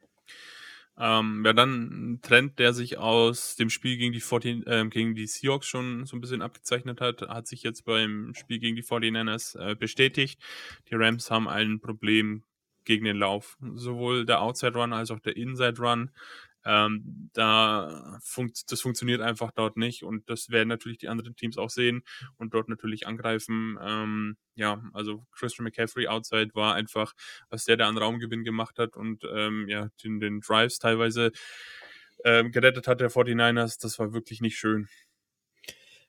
Ähm, ja, dann ein Trend, der sich aus dem Spiel gegen die, 14, äh, gegen die Seahawks schon so ein bisschen abgezeichnet hat, hat sich jetzt beim Spiel gegen die 49ers äh, bestätigt. Die Rams haben ein Problem gegen den Lauf. Sowohl der Outside Run als auch der Inside Run ähm, da funkt, das funktioniert einfach dort nicht und das werden natürlich die anderen Teams auch sehen und dort natürlich angreifen. Ähm, ja, also Christian McCaffrey outside war einfach, was der da an Raumgewinn gemacht hat und ähm, ja, den, den Drives teilweise ähm, gerettet hat der 49ers, das war wirklich nicht schön.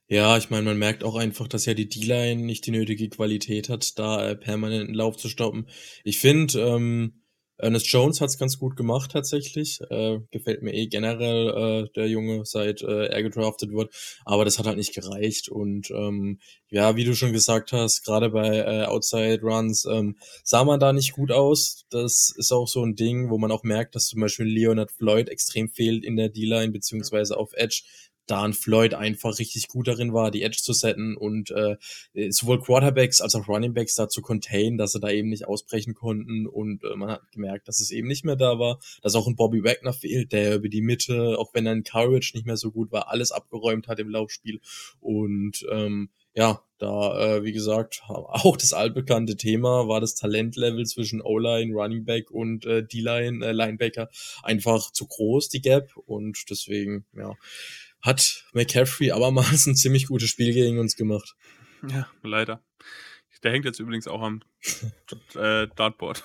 Ja, ich meine, man merkt auch einfach, dass ja die D-Line nicht die nötige Qualität hat, da äh, permanenten Lauf zu stoppen. Ich finde, ähm, Ernest Jones hat's ganz gut gemacht tatsächlich. Äh, gefällt mir eh generell äh, der Junge, seit äh, er gedraftet wird. Aber das hat halt nicht gereicht. Und ähm, ja, wie du schon gesagt hast, gerade bei äh, Outside Runs ähm, sah man da nicht gut aus. Das ist auch so ein Ding, wo man auch merkt, dass zum Beispiel Leonard Floyd extrem fehlt in der D-Line beziehungsweise auf Edge da ein Floyd einfach richtig gut darin war, die Edge zu setten und äh, sowohl Quarterbacks als auch Runningbacks da zu contain, dass sie da eben nicht ausbrechen konnten und äh, man hat gemerkt, dass es eben nicht mehr da war, dass auch ein Bobby Wagner fehlt, der über die Mitte, auch wenn er in Courage nicht mehr so gut war, alles abgeräumt hat im Laufspiel und ähm, ja, da, äh, wie gesagt, auch das altbekannte Thema war das Talentlevel zwischen O-Line, Running Back und äh, D-Line, äh, Linebacker einfach zu groß, die Gap. Und deswegen, ja, hat McCaffrey abermals ein ziemlich gutes Spiel gegen uns gemacht. Ja, leider. Der hängt jetzt übrigens auch am (laughs) äh, Dartboard.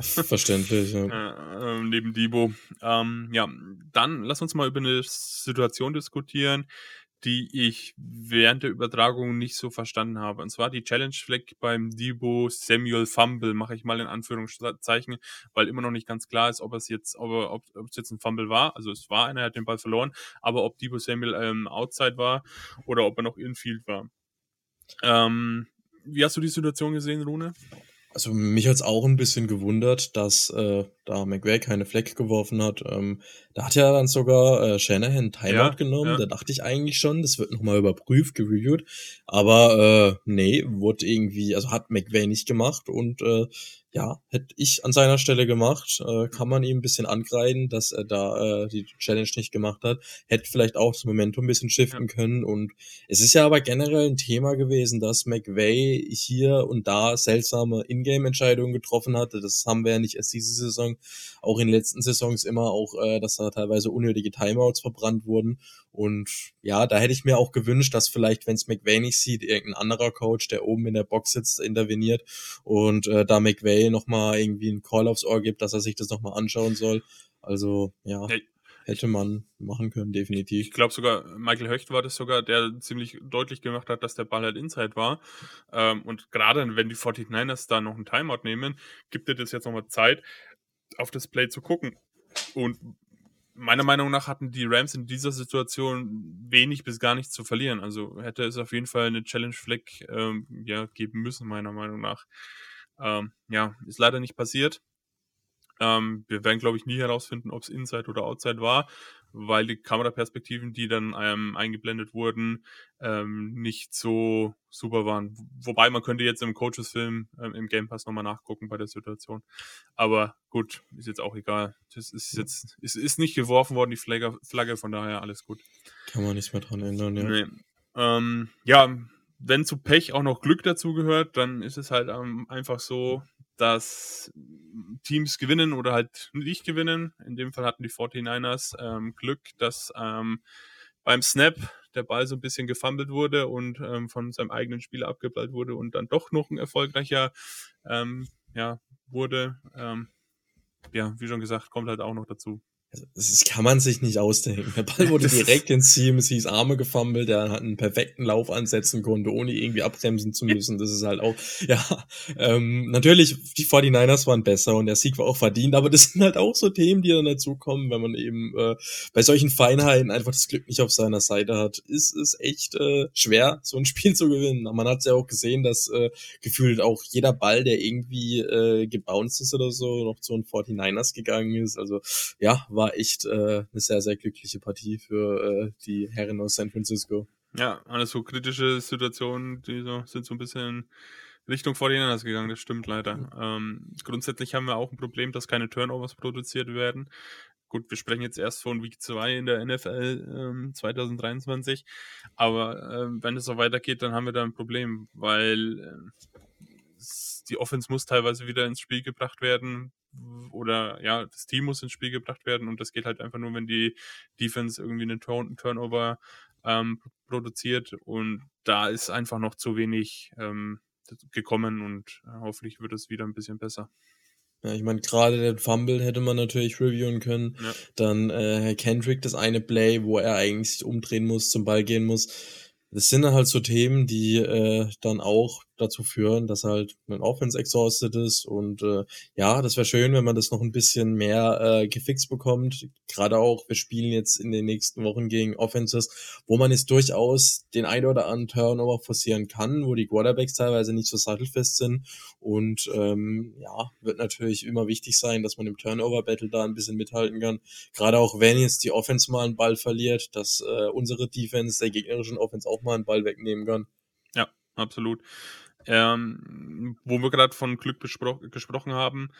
Verständlich, ja. Äh, neben Debo. Ähm, ja, dann lass uns mal über eine Situation diskutieren, die ich während der Übertragung nicht so verstanden habe. Und zwar die Challenge Flag beim Debo Samuel Fumble, mache ich mal in Anführungszeichen, weil immer noch nicht ganz klar ist, ob es jetzt, ob, ob, ob es jetzt ein Fumble war. Also es war einer, hat den Ball verloren, aber ob Debo Samuel ähm, outside war oder ob er noch infield war. Ähm, wie hast du die Situation gesehen, Rune? Also mich hat's auch ein bisschen gewundert, dass äh, da McVay keine Fleck geworfen hat. Ähm, da hat ja dann sogar äh, Shanahan Timeout Ja, genommen. ja. Da dachte ich eigentlich schon, das wird nochmal überprüft, gereviewt. Aber äh, nee, wurde irgendwie, also hat McVay nicht gemacht und äh, ja, hätte ich an seiner Stelle gemacht, äh, kann man ihm ein bisschen angreifen, dass er da äh, die Challenge nicht gemacht hat. Hätte vielleicht auch das Momentum ein bisschen shiften können. Und es ist ja aber generell ein Thema gewesen, dass McVay hier und da seltsame Ingame-Entscheidungen getroffen hatte. Das haben wir ja nicht erst diese Saison, auch in den letzten Saisons immer auch, äh, dass da teilweise unnötige Timeouts verbrannt wurden. Und ja, da hätte ich mir auch gewünscht, dass vielleicht, wenn es McVay nicht sieht, irgendein anderer Coach, der oben in der Box sitzt, interveniert und äh, da McVay nochmal irgendwie einen Call aufs Ohr gibt, dass er sich das nochmal anschauen soll. Also ja, Ja. hätte man machen können, definitiv. Ich glaube sogar, Michael Höcht war das sogar, der ziemlich deutlich gemacht hat, dass der Ball halt Inside war. Ähm, und gerade wenn die 49ers da noch einen Timeout nehmen, gibt dir das jetzt nochmal Zeit, auf das Play zu gucken. Und meiner Meinung nach hatten die Rams in dieser Situation wenig bis gar nichts zu verlieren. Also hätte es auf jeden Fall eine Challenge-Fleck ähm, ja, geben müssen, meiner Meinung nach. Ähm, ja, ist leider nicht passiert. Ähm, wir werden, glaube ich, nie herausfinden, ob es Inside oder Outside war, weil die Kameraperspektiven, die dann ähm, eingeblendet wurden, ähm, nicht so super waren. Wobei man könnte jetzt im Coaches-Film ähm, im Game Pass nochmal nachgucken bei der Situation. Aber gut, ist jetzt auch egal. Das ist jetzt, es ist nicht geworfen worden, die Flagge, Flagge von daher alles gut. Kann man nichts mehr dran ändern, ja. Nee. Ähm, ja, wenn zu Pech auch noch Glück dazu gehört, dann ist es halt ähm, einfach so, dass Teams gewinnen oder halt nicht gewinnen. In dem Fall hatten die 49ers ähm, Glück, dass ähm, beim Snap der Ball so ein bisschen gefummelt wurde und ähm, von seinem eigenen Spieler abgeprallt wurde und dann doch noch ein erfolgreicher ähm, ja, wurde. Ähm, ja, wie schon gesagt, kommt halt auch noch dazu. Also, Das kann man sich nicht ausdenken. Der Ball wurde direkt ins Team, es hieß Arme gefummelt, der hat einen perfekten Lauf ansetzen konnte, ohne irgendwie abbremsen zu müssen. Das ist halt auch, ja, ähm, natürlich, die 49ers waren besser und der Sieg war auch verdient, aber das sind halt auch so Themen, die dann dazukommen, wenn man eben äh, bei solchen Feinheiten einfach das Glück nicht auf seiner Seite hat. Ist es echt äh, schwer, so ein (laughs) Spiel zu gewinnen. Aber Man hat ja auch gesehen, dass äh, gefühlt auch jeder Ball, der irgendwie äh, gebounced ist oder so, noch zu den 49ers gegangen ist. Also ja, war echt äh, eine sehr, sehr glückliche Partie für äh, die Herren aus San Francisco. Ja, alles so kritische Situationen, die so, sind so ein bisschen Richtung 49ers gegangen, das stimmt leider. Ähm, grundsätzlich haben wir auch ein Problem, dass keine Turnovers produziert werden. Gut, wir sprechen jetzt erst von Week 2 in der NFL ähm, 2023, aber ähm, wenn es so weitergeht, dann haben wir da ein Problem, weil es- die Offense muss teilweise wieder ins Spiel gebracht werden oder ja, das Team muss ins Spiel gebracht werden und das geht halt einfach nur, wenn die Defense irgendwie einen Turn Turnover ähm, produziert und da ist einfach noch zu wenig ähm, gekommen und äh, hoffentlich wird es wieder ein bisschen besser. Ja, ich meine, gerade den Fumble hätte man natürlich reviewen können. Ja. Dann äh, Herr Kendrick, das eine Play, wo er eigentlich sich umdrehen muss, zum Ball gehen muss. Das sind dann halt so Themen, die äh, dann auch dazu führen, dass halt ein Offense exhausted ist und äh, ja, das wäre schön, wenn man das noch ein bisschen mehr äh, gefixt bekommt. Gerade auch, wir spielen jetzt in den nächsten Wochen gegen Offenses, wo man jetzt durchaus den ein oder anderen Turnover forcieren kann, wo die Quarterbacks teilweise nicht so sattelfest sind und ähm, ja, wird natürlich immer wichtig sein, dass man im Turnover-Battle da ein bisschen mithalten kann. Gerade auch wenn jetzt die Offense mal einen Ball verliert, dass äh, unsere Defense der gegnerischen Offense auch mal einen Ball wegnehmen kann. Absolut. Ähm, wo wir gerade von Glück gesprochen haben,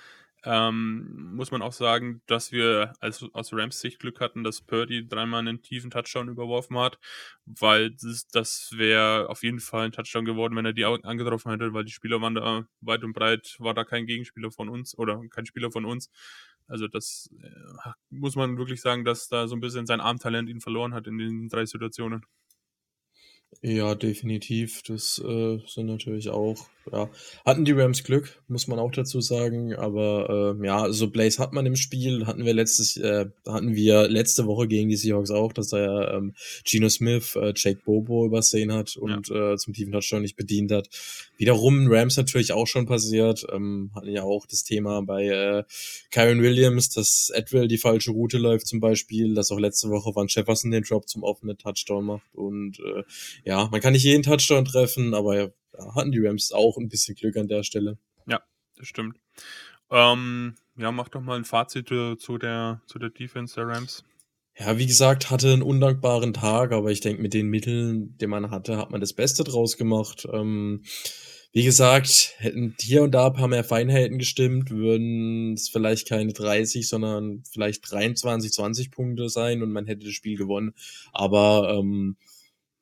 ähm, muss man auch sagen, dass wir als, aus Rams Sicht Glück hatten, dass Purdy dreimal einen tiefen Touchdown überworfen hat, weil das, das wäre auf jeden Fall ein Touchdown geworden, wenn er die angetroffen hätte, weil die Spieler waren da weit und breit, war da kein Gegenspieler von uns oder kein Spieler von uns. Also das äh, muss man wirklich sagen, dass da so ein bisschen sein Armtalent ihn verloren hat in den drei Situationen. Ja, definitiv. Das äh, sind natürlich auch, ja, hatten die Rams Glück, muss man auch dazu sagen. Aber äh, ja, so Blaze hat man im Spiel, hatten wir letztes, äh, hatten wir letzte Woche gegen die Seahawks auch, dass er ähm, Geno Smith, äh, Jake Bobo übersehen hat und äh, zum tiefen Touchdown nicht bedient hat. Wiederum Rams natürlich auch schon passiert, ähm, hatten ja auch das Thema bei äh, Kyron Williams, dass Edwell die falsche Route läuft zum Beispiel, dass auch letzte Woche Van Jefferson den Drop zum offenen Touchdown macht und äh, ja, man kann nicht jeden Touchdown treffen, aber ja, hatten die Rams auch ein bisschen Glück an der Stelle. das stimmt. Ähm, ja, mach doch mal ein Fazit äh, zu der, zu der Defense der Rams. Ja, wie gesagt, hatte einen undankbaren Tag, aber ich denke, mit den Mitteln, die man hatte, hat man das Beste draus gemacht. Ähm, wie gesagt, hätten hier und da ein paar mehr Feinheiten gestimmt, würden es vielleicht keine 30, sondern vielleicht 23, 20 Punkte sein und man hätte das Spiel gewonnen. Aber ähm,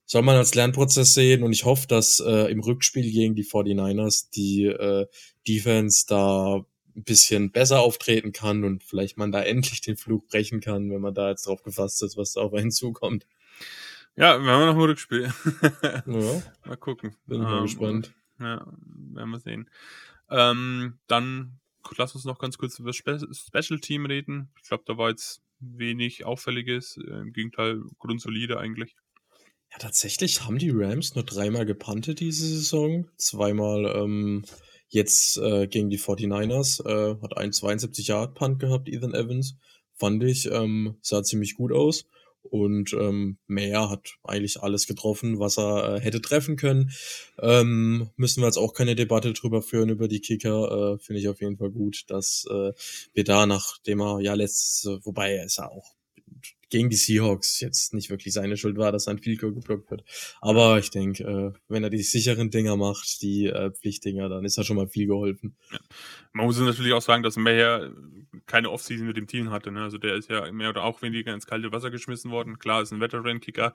soll man als Lernprozess sehen und ich hoffe, dass äh, im Rückspiel gegen die 49ers die äh, Defense da ein bisschen besser auftreten kann und vielleicht man da (laughs) endlich den Flug brechen kann, wenn man da jetzt drauf gefasst ist, was da auf einen zukommt. Ja, wir haben noch ein Rückspiel. (laughs) Ja, mal gucken. bin ich mal Ähm, gespannt. Ja, werden wir sehen. Ähm, dann lass uns noch ganz kurz über das Spe Special Team reden. Ich glaube, da war jetzt wenig Auffälliges. Im Gegenteil, grundsolide eigentlich. Ja, tatsächlich haben die Rams nur dreimal gepuntet diese Saison. Zweimal ähm, jetzt äh, gegen die 49ers. Äh, hat einen 72 Yard Punt gehabt, Ethan Evans. Fand ich, ähm, sah ziemlich gut aus. Und ähm, Meyer hat eigentlich alles getroffen, was er äh, hätte treffen können. Ähm, müssen wir jetzt auch keine Debatte drüber führen über die Kicker. Äh, Finde ich auf jeden Fall gut, dass äh, wir da, nachdem er ja letztes, wobei er ist ja auch gegen die Seahawks jetzt nicht wirklich seine Schuld war, dass ein Field Goal geblockt wird. Aber ich denke, äh, wenn er die sicheren Dinger macht, die äh, Pflichtdinger, dann ist er schon mal viel geholfen. Man muss natürlich auch sagen, dass Meyer keine Offseason mit dem Team hatte. Ne? Also der ist ja mehr oder auch weniger ins kalte Wasser geschmissen worden. Klar, ist ein Veteran-Kicker.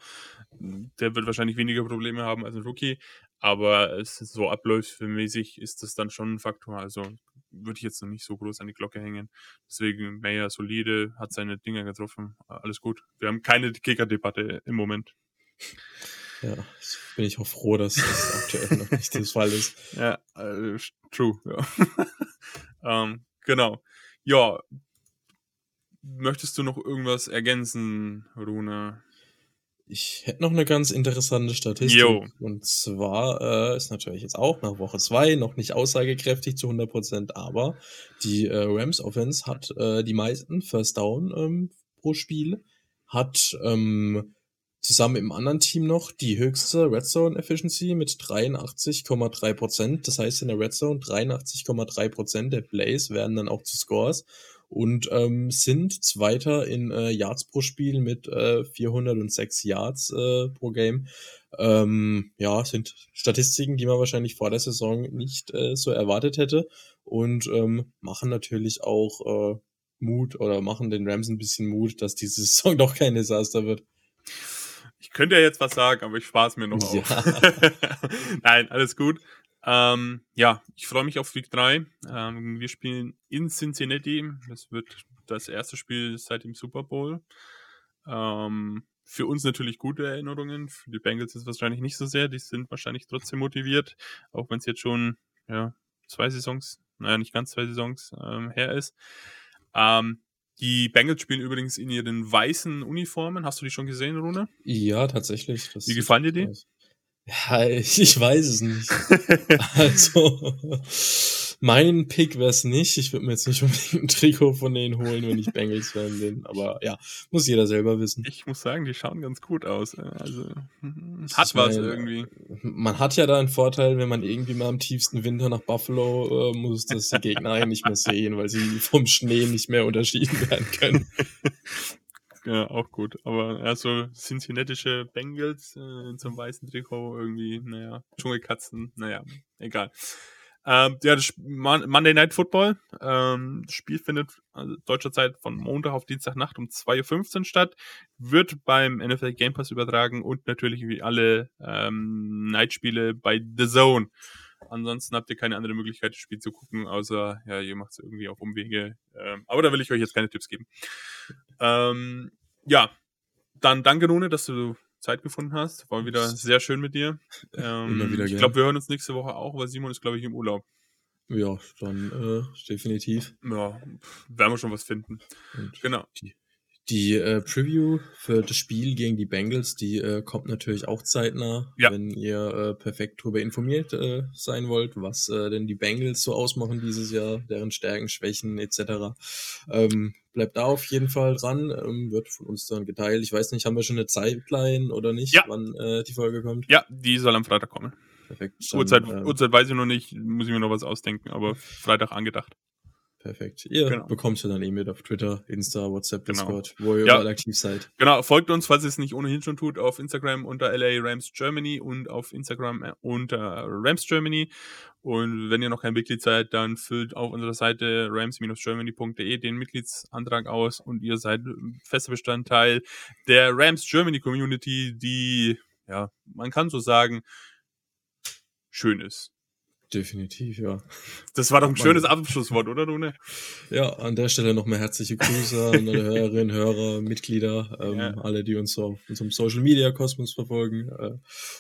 Der wird wahrscheinlich weniger Probleme haben als ein Rookie. Aber es so abläufsmäßig ist das dann schon ein Faktor. Also würde ich jetzt noch nicht so groß an die Glocke hängen. Deswegen Meyer solide, hat seine Dinger getroffen. Alles gut. Wir haben keine Kicker-Debatte im Moment. Ja, bin ich auch froh, dass das (laughs) aktuell noch nicht der Fall ist. Ja, äh, true. Ja. (laughs) ähm, genau. Ja. Möchtest du noch irgendwas ergänzen, Rune? Ich hätte noch eine ganz interessante Statistik. Jo. Und zwar äh, ist natürlich jetzt auch nach Woche zwei noch nicht aussagekräftig zu 100 Prozent, aber die äh, Rams Offense hat äh, die meisten First Down ähm, pro Spiel, hat ähm, zusammen im anderen Team noch die höchste Red Zone Efficiency mit 83,3 Prozent. Das heißt in der Red Zone 83,3 Prozent der Plays werden dann auch zu Scores und ähm, sind Zweiter in äh, Yards pro Spiel mit äh, 406 Yards äh, pro Game. Ähm, ja, sind Statistiken, die man wahrscheinlich vor der Saison nicht äh, so erwartet hätte und ähm, machen natürlich auch äh, Mut oder machen den Rams ein bisschen Mut, dass diese (laughs) Saison doch kein Desaster wird. Ich könnte ja jetzt was sagen, aber ich spare es mir noch Ja. auf. (laughs) Nein, alles gut. Ähm, ja, ich freue mich auf Week 3. Ähm, wir spielen in Cincinnati. Das wird das erste Spiel seit dem Super Bowl. Ähm, für uns natürlich gute Erinnerungen. Für die Bengals ist es wahrscheinlich nicht so sehr. Die sind wahrscheinlich trotzdem motiviert, auch wenn es jetzt schon ja, zwei Saisons, naja, nicht ganz zwei Saisons ähm, her ist. Ähm, die Bengals spielen übrigens in ihren weißen Uniformen. Hast du die schon gesehen, Rune? Ja, tatsächlich. Das Wie gefallen dir die? aus. Ja, ich, weiß es nicht. Also, mein Pick wär's nicht. Ich würde mir jetzt nicht unbedingt ein Trikot von denen holen, wenn ich Bengals-Fan bin. Aber ja, muss jeder selber wissen. Ich muss sagen, die schauen ganz gut aus. äh, Also hm, Ich hat was meine, irgendwie. Man hat ja da einen Vorteil, wenn man irgendwie mal im tiefsten Winter nach Buffalo äh, muss, dass die Gegner einen nicht mehr sehen, weil sie vom Schnee nicht mehr unterschieden werden können. (laughs) Ja, auch gut. Aber also Cincinnatische Bengals äh, in so einem weißen Trikot irgendwie, naja, Dschungelkatzen, naja, egal. Ähm, ja, das Monday Night Football. Ähm, das Spiel findet also deutscher Zeit von Montag auf Dienstagnacht um 2.15 Uhr statt, wird beim NFL Game Pass übertragen und natürlich wie alle ähm, Nightspiele bei The Zone. Ansonsten habt ihr keine andere Möglichkeit, das Spiel zu gucken, außer, ja, ihr macht es irgendwie auf Umwege. Ähm, aber da will ich euch jetzt keine Tipps geben. Ähm, ja, dann danke, Rune, dass du Zeit gefunden hast. War wieder sehr schön mit dir. Ähm, Immer wieder ich glaube, wir hören uns nächste Woche auch, weil Simon ist, glaube ich, im Urlaub. Ja, dann äh, definitiv. Ja, werden wir schon was finden. Und Genau. Die äh, Preview für das Spiel gegen die Bengals, die äh, kommt natürlich auch zeitnah, Ja. wenn ihr äh, perfekt darüber informiert äh, sein wollt, was äh, denn die Bengals so ausmachen dieses Jahr, deren Stärken, Schwächen etc. Ähm, bleibt da auf jeden Fall dran, ähm, wird von uns dann geteilt. Ich weiß nicht, haben wir schon eine Zeitline oder nicht, Ja. wann äh, die Folge kommt? Ja, die soll am Freitag kommen. perfekt. Uhrzeit, ähm, Uhrzeit weiß ich noch nicht, muss ich mir noch was ausdenken, aber Freitag angedacht. Perfekt. Ihr Genau. bekommt ihr dann mit auf Twitter, Insta, WhatsApp, Genau. Discord, wo ihr Ja. überall aktiv seid. Genau, folgt uns, falls ihr es nicht ohnehin schon tut, auf Instagram unter LA Rams Germany und auf Instagram äh, unter Rams Germany. Und wenn ihr noch kein Mitglied seid, dann füllt auf unserer Seite rams-germany.de den Mitgliedsantrag aus und ihr seid fester Bestandteil der Rams Germany Community, die, ja, man kann so sagen, schön ist. Definitiv, ja. Das war doch ein schönes Abschlusswort, oder, Rune? Ja, an der Stelle nochmal herzliche Grüße an alle (laughs) Hörerinnen, Hörer, Mitglieder, ähm, Ja. alle, die uns auf unserem Social Media Kosmos verfolgen. Äh,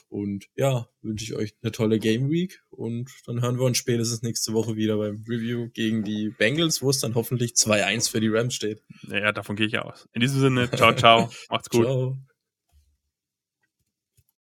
und ja, wünsche ich euch eine tolle Game Week und dann hören wir uns spätestens nächste Woche wieder beim Review gegen die Bengals, wo es dann hoffentlich 2-1 für die Rams steht. Naja, davon gehe ich aus. In diesem Sinne, ciao, ciao, (laughs) macht's gut. Ciao.